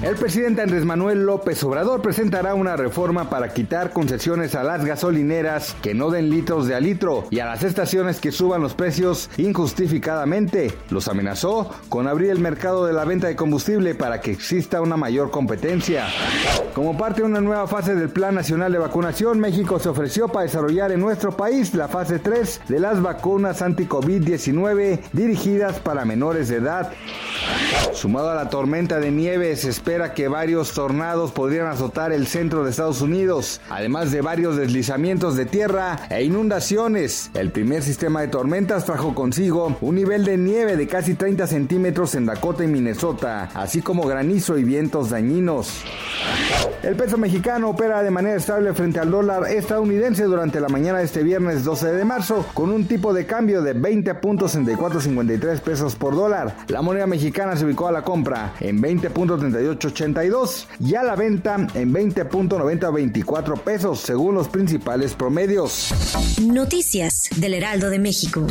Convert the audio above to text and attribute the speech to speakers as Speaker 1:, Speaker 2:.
Speaker 1: El presidente Andrés Manuel López Obrador presentará una reforma para quitar concesiones a las gasolineras que no den litros de a litro y a las estaciones que suban los precios injustificadamente. Los amenazó con abrir el mercado de la venta de combustible para que exista una mayor competencia. Como parte de una nueva fase del Plan Nacional de Vacunación, México se ofreció para desarrollar en nuestro país la fase 3 de las vacunas anti-COVID-19 dirigidas para menores de edad. Sumado a la tormenta de nieve, se espera que varios tornados podrían azotar el centro de Estados Unidos, además de varios deslizamientos de tierra e inundaciones. El primer sistema de tormentas trajo consigo un nivel de nieve de casi 30 centímetros en Dakota y Minnesota, así como granizo y vientos dañinos. El peso mexicano opera de manera estable frente al dólar estadounidense durante la mañana de este viernes 12 de marzo, con un tipo de cambio de 20.6453 pesos por dólar. La moneda mexicana se ubicó a la compra en 20.3882 y a la venta en 20.9024 pesos, según los principales promedios.
Speaker 2: Noticias del Heraldo de México.